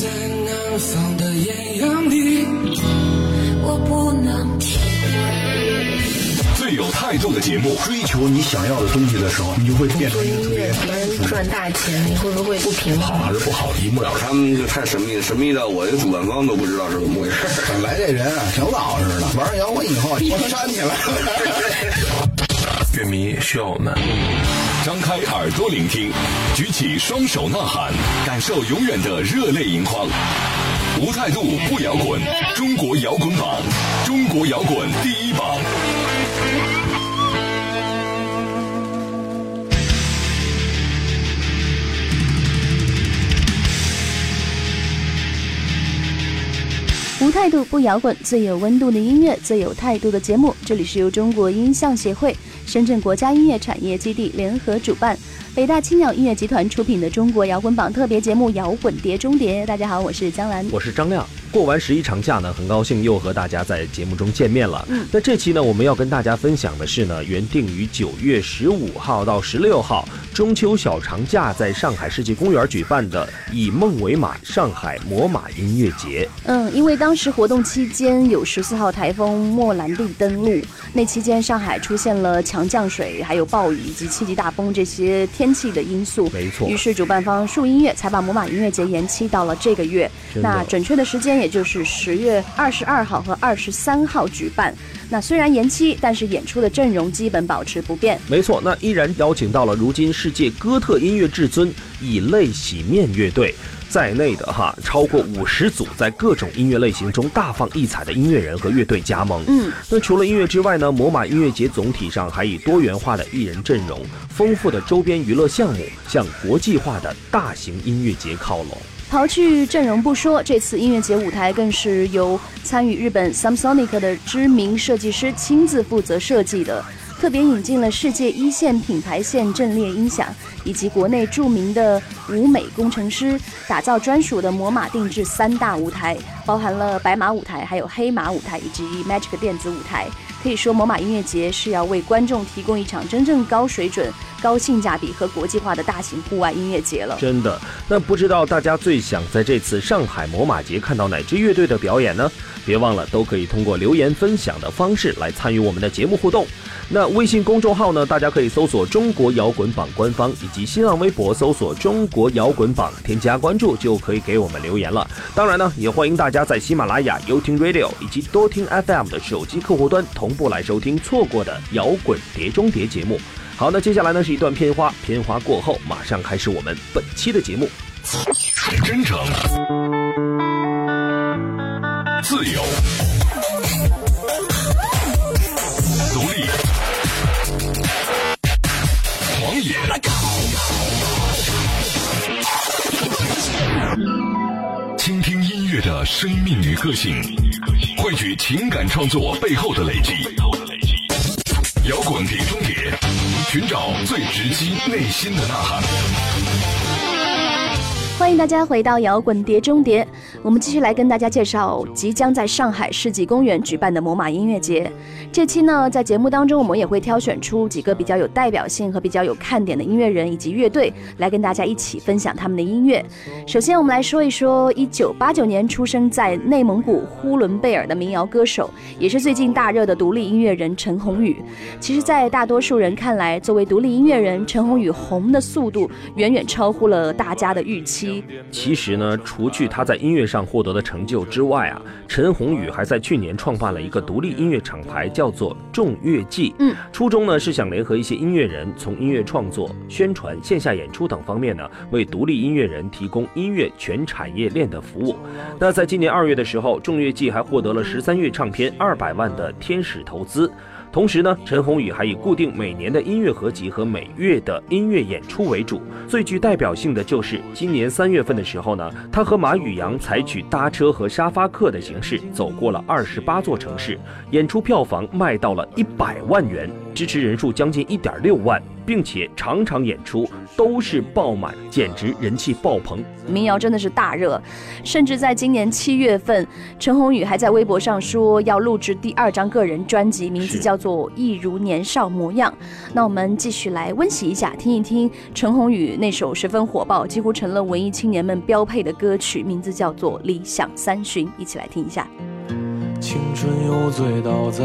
在南方的艳阳里，我不能停。最有态度的节目，追求你想要的东西的时候，你就会变成一个特别能赚大钱，你会不会不平衡？好还是不好，一目了然。他们就太神秘了，神秘到我这主办方都不知道是怎么回事。本来这人啊挺老实的，玩摇滚以后我煽起来了。乐迷需要我们。张开耳朵聆听，举起双手呐喊，感受永远的热泪盈眶。无态度不摇滚，中国摇滚榜，中国摇滚第一榜。无态度不摇滚，最有温度的音乐，最有态度的节目。这里是由中国音像协会、深圳国家音乐产业基地联合主办，北大青鸟音乐集团出品的中国摇滚榜特别节目《摇滚碟中谍》。大家好，我是江兰，我是张亮。过完十一长假呢，很高兴又和大家在节目中见面了。嗯，那这期呢，我们要跟大家分享的是呢，原定于九月十五号到十六号中秋小长假在上海世纪公园举办的“以梦为马”上海魔马音乐节。嗯，因为当时活动期间有十四号台风莫兰蒂登陆，那期间上海出现了强降水、还有暴雨以及七级大风这些天气的因素。没错。于是主办方树音乐才把魔马音乐节延期到了这个月。那准确的时间也就是十月二十二号和二十三号举办。那虽然延期，但是演出的阵容基本保持不变。没错，那依然邀请到了如今世界哥特音乐至尊以泪洗面乐队在内的哈超过五十组在各种音乐类型中大放异彩的音乐人和乐队加盟。嗯，那除了音乐之外呢，魔马音乐节总体上还以多元化的艺人阵容、丰富的周边娱乐项目，向国际化的大型音乐节靠拢。刨去阵容不说，这次音乐节舞台更是由参与日本 Samsonic 的知名设计师亲自负责设计的，特别引进了世界一线品牌线阵列音响，以及国内著名的舞美工程师，打造专属的魔马定制三大舞台，包含了白马舞台、还有黑马舞台以及 Magic 电子舞台。可以说，魔马音乐节是要为观众提供一场真正高水准、高性价比和国际化的大型户外音乐节了。真的，那不知道大家最想在这次上海魔马节看到哪支乐队的表演呢？别忘了，都可以通过留言分享的方式来参与我们的节目互动。那微信公众号呢，大家可以搜索“中国摇滚榜”官方，以及新浪微博搜索“中国摇滚榜”，添加关注就可以给我们留言了。当然呢，也欢迎大家在喜马拉雅、优听 Radio 以及多听 FM 的手机客户端同步来收听错过的摇滚碟中谍节目。好，那接下来呢是一段片花，片花过后马上开始我们本期的节目。真诚，自由，独立，狂野，倾听音乐的生命与个性，汇聚情感创作背后的累积。摇滚碟中谍，寻找最直击内心的呐喊。欢迎大家回到摇滚碟中谍，我们继续来跟大家介绍即将在上海世纪公园举办的魔马音乐节。这期呢，在节目当中，我们也会挑选出几个比较有代表性和比较有看点的音乐人以及乐队，来跟大家一起分享他们的音乐。首先，我们来说一说一九八九年出生在内蒙古呼伦贝尔的民谣歌手，也是最近大热的独立音乐人陈鸿宇。其实，在大多数人看来，作为独立音乐人，陈鸿宇红的速度远远超乎了大家的预期。其实呢，除去他在音乐上获得的成就之外啊，陈鸿宇还在去年创办了一个独立音乐厂牌，叫做众乐季。嗯，初衷呢是想联合一些音乐人，从音乐创作、宣传、线下演出等方面呢，为独立音乐人提供音乐全产业链的服务。那在今年二月的时候，众乐季还获得了十三月唱片二百万的天使投资。同时呢，陈鸿宇还以固定每年的音乐合集和每月的音乐演出为主。最具代表性的就是今年三月份的时候呢，他和马宇阳采取搭车和沙发客的形式，走过了二十八座城市，演出票房卖到了一百万元，支持人数将近一点六万，并且场场演出都是爆满，简直人气爆棚。民谣真的是大热，甚至在今年七月份，陈鸿宇还在微博上说要录制第二张个人专辑，名字叫做《一如年少模样》。那我们继续来温习一下，听一听陈鸿宇那首十分火爆，几乎成了文艺青年们标配的歌曲，名字叫做《理想三旬》，一起来听一下。青春又醉倒在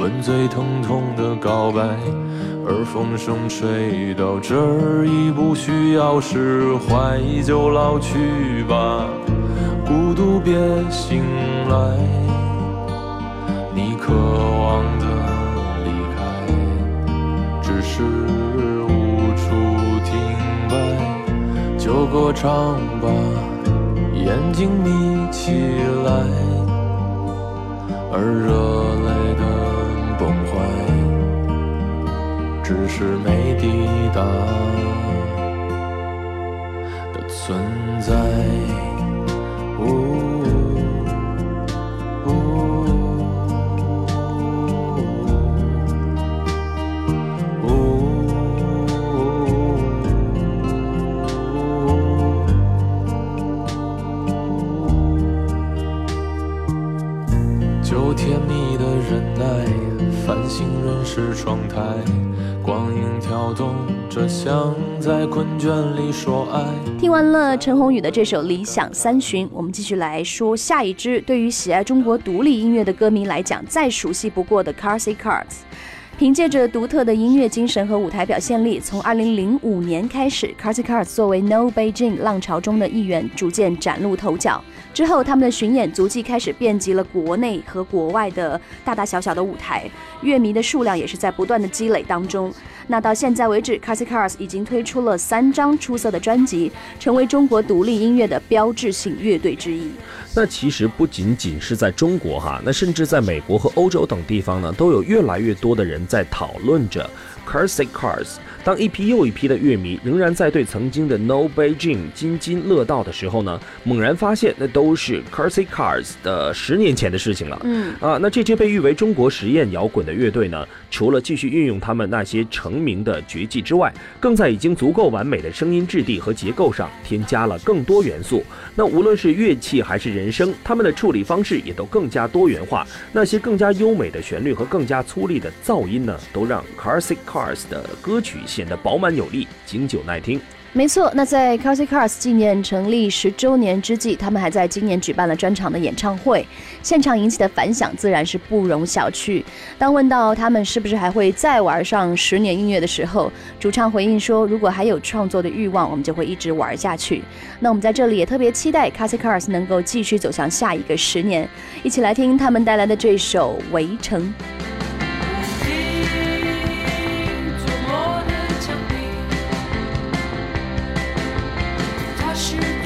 吻最疼痛的告白。而风声吹到这儿，已不需要释怀，就老去吧，孤独别醒来。你渴望的离开，只是无处停摆，就歌唱吧，眼睛眯起来，而热泪只是没抵达的存在。想，在困倦里说爱。听完了陈鸿宇的这首《理想三旬》，我们继续来说下一支对于喜爱中国独立音乐的歌迷来讲再熟悉不过的 c a r s y Cars。凭借着独特的音乐精神和舞台表现力，从2005年开始 c a r s y Cars 作为 No Beijing 浪潮中的一员，逐渐崭露头角。之后，他们的巡演足迹开始遍及了国内和国外的大大小小的舞台，乐迷的数量也是在不断的积累当中。那到现在为止 c a s s i Cars 已经推出了三张出色的专辑，成为中国独立音乐的标志性乐队之一。那其实不仅仅是在中国哈，那甚至在美国和欧洲等地方呢，都有越来越多的人在讨论着 carsicars。当一批又一批的乐迷仍然在对曾经的 No Beijing 津津乐道的时候呢，猛然发现那都是 c a r s y Cars 的十年前的事情了。嗯啊，那这支被誉为中国实验摇滚的乐队呢，除了继续运用他们那些成名的绝技之外，更在已经足够完美的声音质地和结构上添加了更多元素。那无论是乐器还是人声，他们的处理方式也都更加多元化。那些更加优美的旋律和更加粗粝的噪音呢，都让 c a r s y Cars 的歌曲。显得饱满有力、经久耐听。没错，那在 c a r s y Cars 纪念成立十周年之际，他们还在今年举办了专场的演唱会，现场引起的反响自然是不容小觑。当问到他们是不是还会再玩上十年音乐的时候，主唱回应说：“如果还有创作的欲望，我们就会一直玩下去。”那我们在这里也特别期待 c a r s y Cars 能够继续走向下一个十年。一起来听他们带来的这首《围城》。是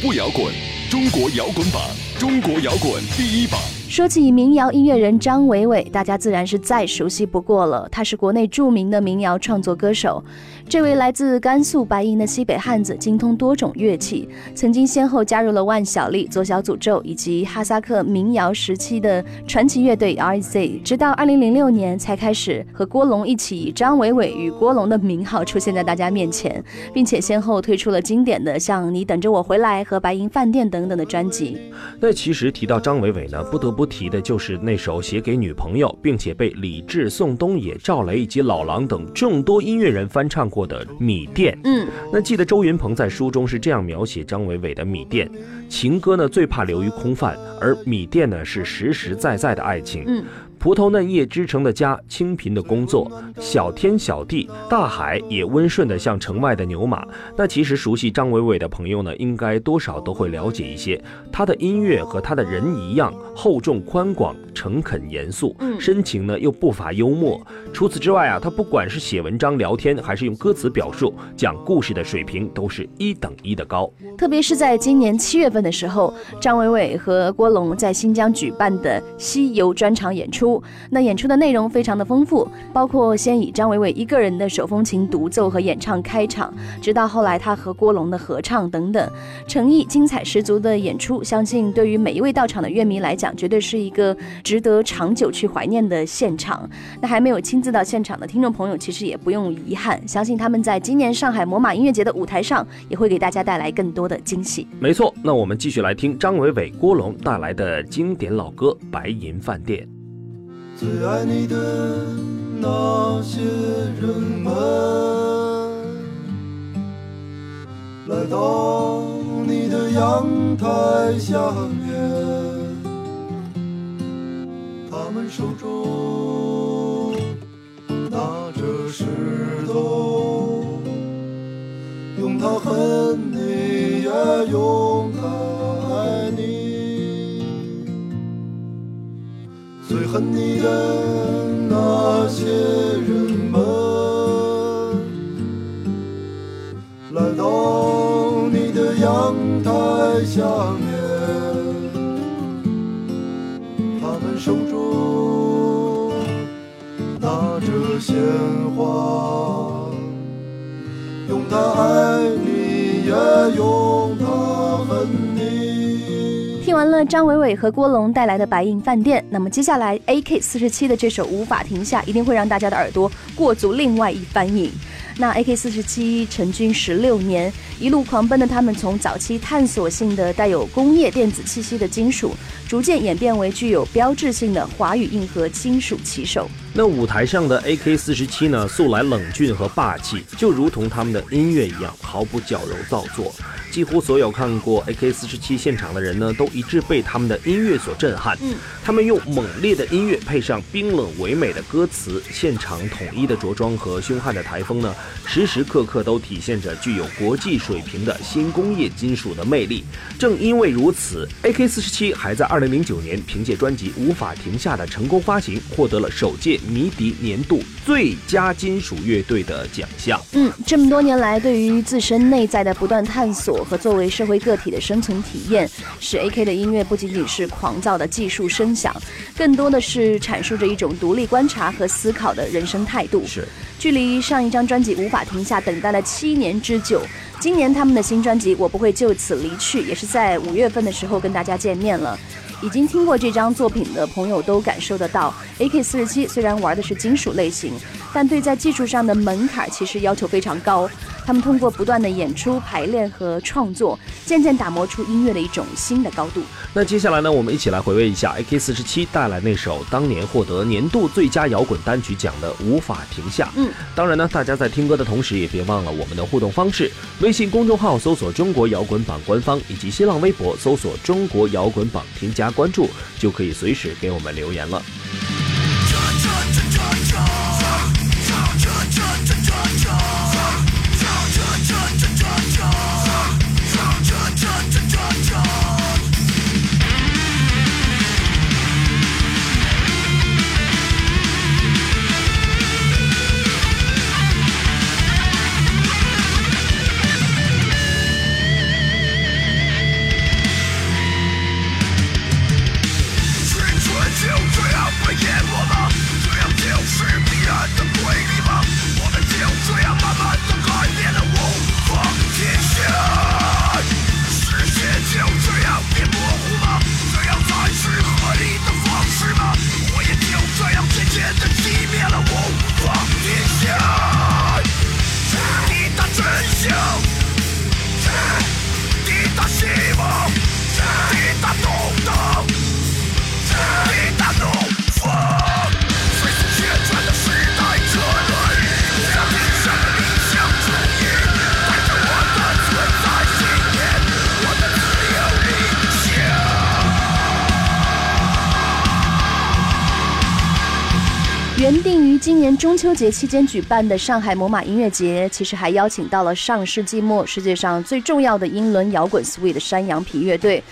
不摇滚，中国摇滚榜，中国摇滚第一榜，说起民谣音乐人张伟伟，大家自然是再熟悉不过了。他是国内著名的民谣创作歌手。这位来自甘肃白银的西北汉子，精通多种乐器，曾经先后加入了万晓利、左小诅咒以及哈萨克民谣时期的传奇乐队 R.Z。直到二零零六年才开始和郭龙一起以张伟伟与郭龙的名号出现在大家面前，并且先后推出了经典的像《你等着我回来》和《白银饭店》等等的专辑。那其实提到张伟伟呢，不得不提的就是那首写给女朋友，并且被李志、宋冬野、赵雷以及老狼等众多音乐人翻唱过。的米店，嗯，那记得周云鹏在书中是这样描写张伟伟的米店情歌呢，最怕流于空泛，而米店呢是实实在在的爱情，嗯。葡萄嫩叶织成的家，清贫的工作，小天小地，大海也温顺的像城外的牛马。那其实熟悉张伟伟的朋友呢，应该多少都会了解一些。他的音乐和他的人一样，厚重宽广，诚恳严肃，深情呢又不乏幽默。除此之外啊，他不管是写文章聊天，还是用歌词表述讲故事的水平，都是一等一的高。特别是在今年七月份的时候，张伟伟和郭龙在新疆举办的西游专场演出。那演出的内容非常的丰富，包括先以张伟伟一个人的手风琴独奏和演唱开场，直到后来他和郭龙的合唱等等，诚意精彩十足的演出，相信对于每一位到场的乐迷来讲，绝对是一个值得长久去怀念的现场。那还没有亲自到现场的听众朋友，其实也不用遗憾，相信他们在今年上海魔马音乐节的舞台上，也会给大家带来更多的惊喜。没错，那我们继续来听张伟伟、郭龙带来的经典老歌《白银饭店》。最爱你的那些人们，来到你的阳台下面，他们手中拿着石头，用它恨你，也用它最恨你的那些人们，来到你的阳台下面，他们手中拿着鲜花，用它爱你，也用。张伟伟和郭龙带来的《白银饭店》，那么接下来 AK 四十七的这首《无法停下》一定会让大家的耳朵过足另外一番瘾。那 AK 四十七成军十六年，一路狂奔的他们，从早期探索性的带有工业电子气息的金属，逐渐演变为具有标志性的华语硬核金属骑手。那舞台上的 AK 四十七呢，素来冷峻和霸气，就如同他们的音乐一样，毫不矫揉造作。几乎所有看过 AK 四十七现场的人呢，都一致被他们的音乐所震撼。嗯，他们用猛烈的音乐配上冰冷唯美的歌词，现场统一的着装和凶悍的台风呢，时时刻刻都体现着具有国际水平的新工业金属的魅力。正因为如此，AK 四十七还在二零零九年凭借专辑《无法停下》的成功发行，获得了首届迷笛年度最佳金属乐队的奖项。嗯，这么多年来，对于自身内在的不断探索和作为社会个体的生存体验，使 AK 的音乐不仅仅是狂躁的技术声响，更多的是阐述着一种独立观察和思考的人生态度。是，距离上一张专辑《无法停下》等待了七年之久，今年他们的新专辑《我不会就此离去》也是在五月份的时候跟大家见面了。已经听过这张作品的朋友都感受得到，AK 四十七虽然玩的是金属类型，但对在技术上的门槛其实要求非常高。他们通过不断的演出、排练和创作，渐渐打磨出音乐的一种新的高度。那接下来呢，我们一起来回味一下 AK 四十七带来那首当年获得年度最佳摇滚单曲奖的《无法停下》。嗯，当然呢，大家在听歌的同时，也别忘了我们的互动方式：微信公众号搜索“中国摇滚榜”官方，以及新浪微博搜索“中国摇滚榜”，添加关注，就可以随时给我们留言了。今年中秋节期间举办的上海魔马音乐节，其实还邀请到了上世纪末世界上最重要的英伦摇滚 Sweet 山羊皮乐队。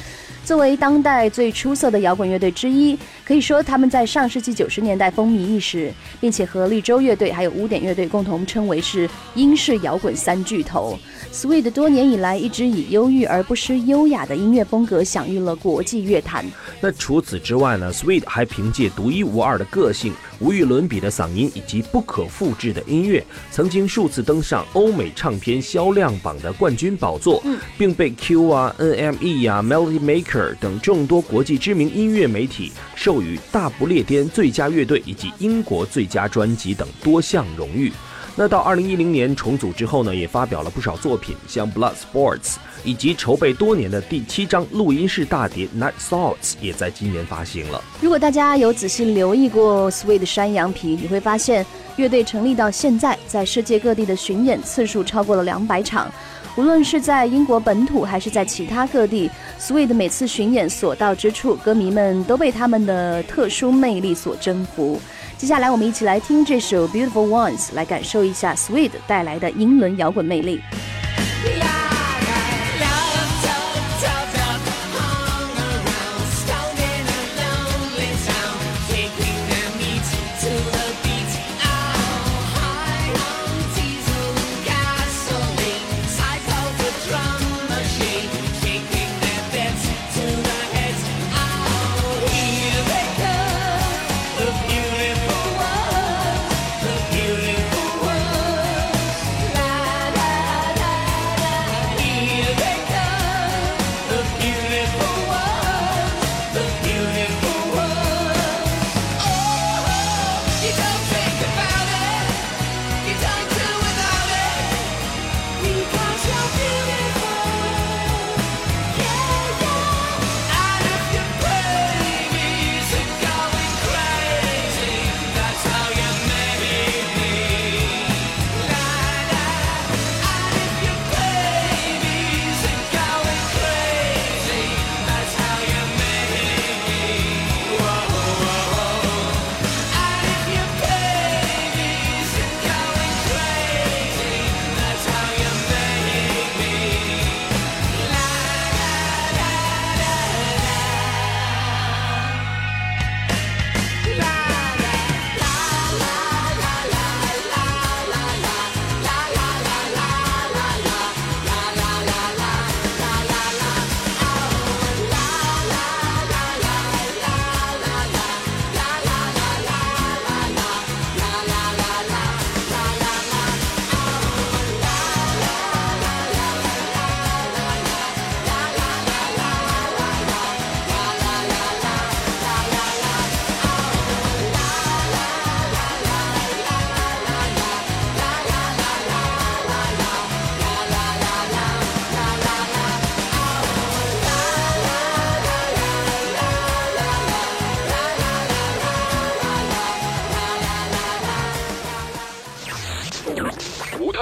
作为当代最出色的摇滚乐队之一，可以说他们在上世纪九十年代风靡一时，并且和绿洲乐队还有污点乐队共同称为是英式摇滚三巨头。Sweet 多年以来一直以忧郁而不失优雅的音乐风格享誉了国际乐坛。那除此之外呢？Sweet 还凭借独一无二的个性、无与伦比的嗓音以及不可复制的音乐，曾经数次登上欧美唱片销量榜的冠军宝座，并被 Q 啊、NME 啊、Melody Maker 等众多国际知名音乐媒体授予大不列颠最佳乐队以及英国最佳专辑等多项荣誉。那到二零一零年重组之后呢，也发表了不少作品，像 Blood Sports，以及筹备多年的第七张录音室大碟 Night Thoughts 也在今年发行了。如果大家有仔细留意过 Sweet 山羊皮，你会发现乐队成立到现在，在世界各地的巡演次数超过了两百场。无论是在英国本土还是在其他各地，Sweet 每次巡演所到之处，歌迷们都被他们的特殊魅力所征服。接下来，我们一起来听这首《Beautiful Ones》，来感受一下 Sweet 带来的英伦摇滚魅力。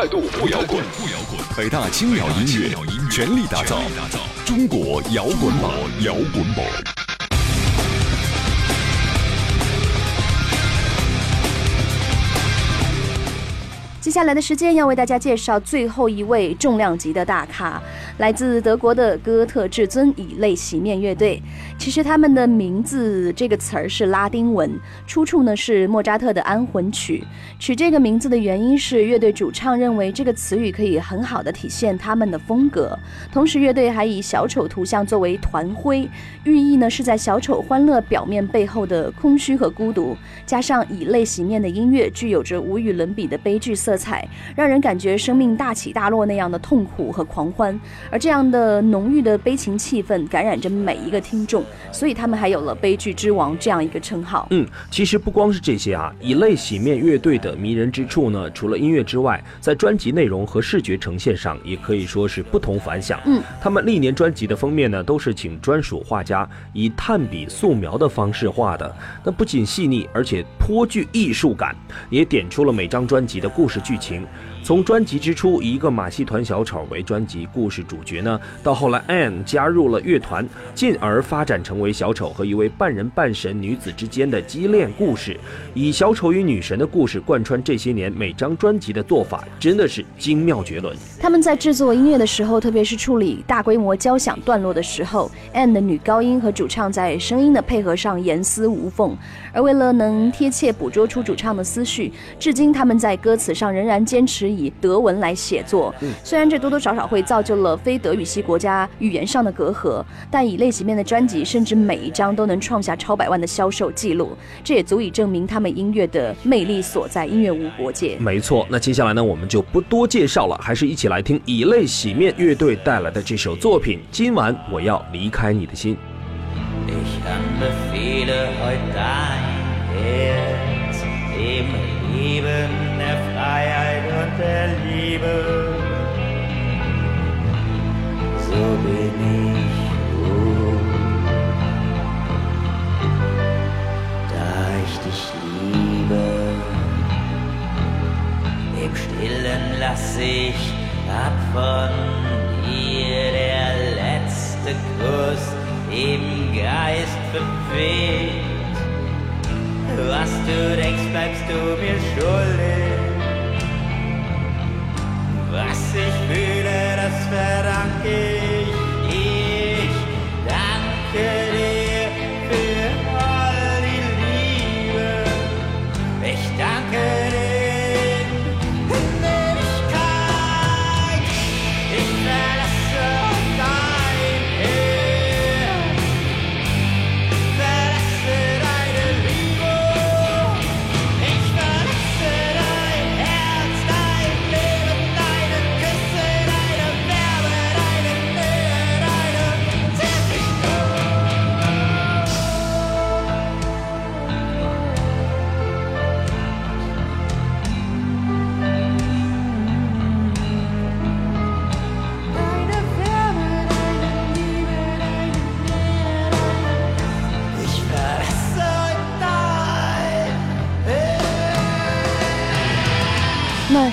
不摇滚，不摇滚北大青鸟音乐全力打造中国摇滚榜，摇滚榜。接下来的时间要为大家介绍最后一位重量级的大咖，来自德国的哥特至尊以泪洗面乐队。其实他们的名字这个词儿是拉丁文，出处呢是莫扎特的安魂曲。取这个名字的原因是乐队主唱认为这个词语可以很好的体现他们的风格。同时，乐队还以小丑图像作为团徽，寓意呢是在小丑欢乐表面背后的空虚和孤独。加上以泪洗面的音乐，具有着无与伦比的悲剧色。彩，让人感觉生命大起大落那样的痛苦和狂欢，而这样的浓郁的悲情气氛感染着每一个听众，所以他们还有了“悲剧之王”这样一个称号。嗯，其实不光是这些啊，以泪洗面乐队的迷人之处呢，除了音乐之外，在专辑内容和视觉呈现上也可以说是不同凡响。嗯，他们历年专辑的封面呢，都是请专属画家以炭笔素描的方式画的，那不仅细腻，而且颇具艺术感，也点出了每张专辑的故事。剧情。从专辑之初一个马戏团小丑为专辑故事主角呢，到后来 Anne 加入了乐团，进而发展成为小丑和一位半人半神女子之间的激恋故事，以小丑与女神的故事贯穿这些年每张专辑的做法，真的是精妙绝伦。他们在制作音乐的时候，特别是处理大规模交响段落的时候，Anne 的女高音和主唱在声音的配合上严丝无缝。而为了能贴切捕捉出主唱的思绪，至今他们在歌词上仍然坚持以德文来写作。虽然这多多少少会造就了非德语系国家语言上的隔阂，但以类型面的专辑，甚至每一张都能创下超百万的销售记录，这也足以证明他们音乐的魅力所在。音乐无国界。没错，那接下来呢，我们就不多介绍了，还是一起来听以泪洗面乐队带来的这首作品。今晚我要离开你的心。Ich anbefehle heute dein Herz dem Leben, der Freiheit und der Liebe.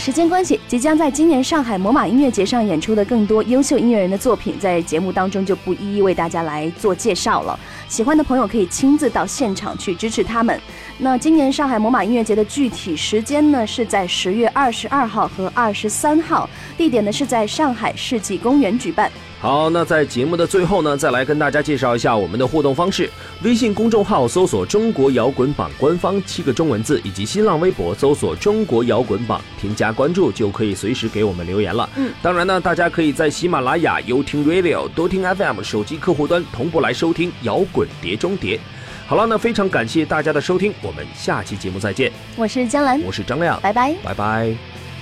时间关系，即将在今年上海魔马音乐节上演出的更多优秀音乐人的作品，在节目当中就不一一为大家来做介绍了。喜欢的朋友可以亲自到现场去支持他们。那今年上海魔马音乐节的具体时间呢，是在十月二十二号和二十三号，地点呢是在上海世纪公园举办。好，那在节目的最后呢，再来跟大家介绍一下我们的互动方式。微信公众号搜索“中国摇滚榜”官方七个中文字，以及新浪微博搜索“中国摇滚榜”，添加关注就可以随时给我们留言了。嗯，当然呢，大家可以在喜马拉雅、优听 Radio、多听 FM 手机客户端同步来收听摇滚碟中谍。好了，那非常感谢大家的收听，我们下期节目再见。我是江兰，我是张亮，拜拜。拜拜。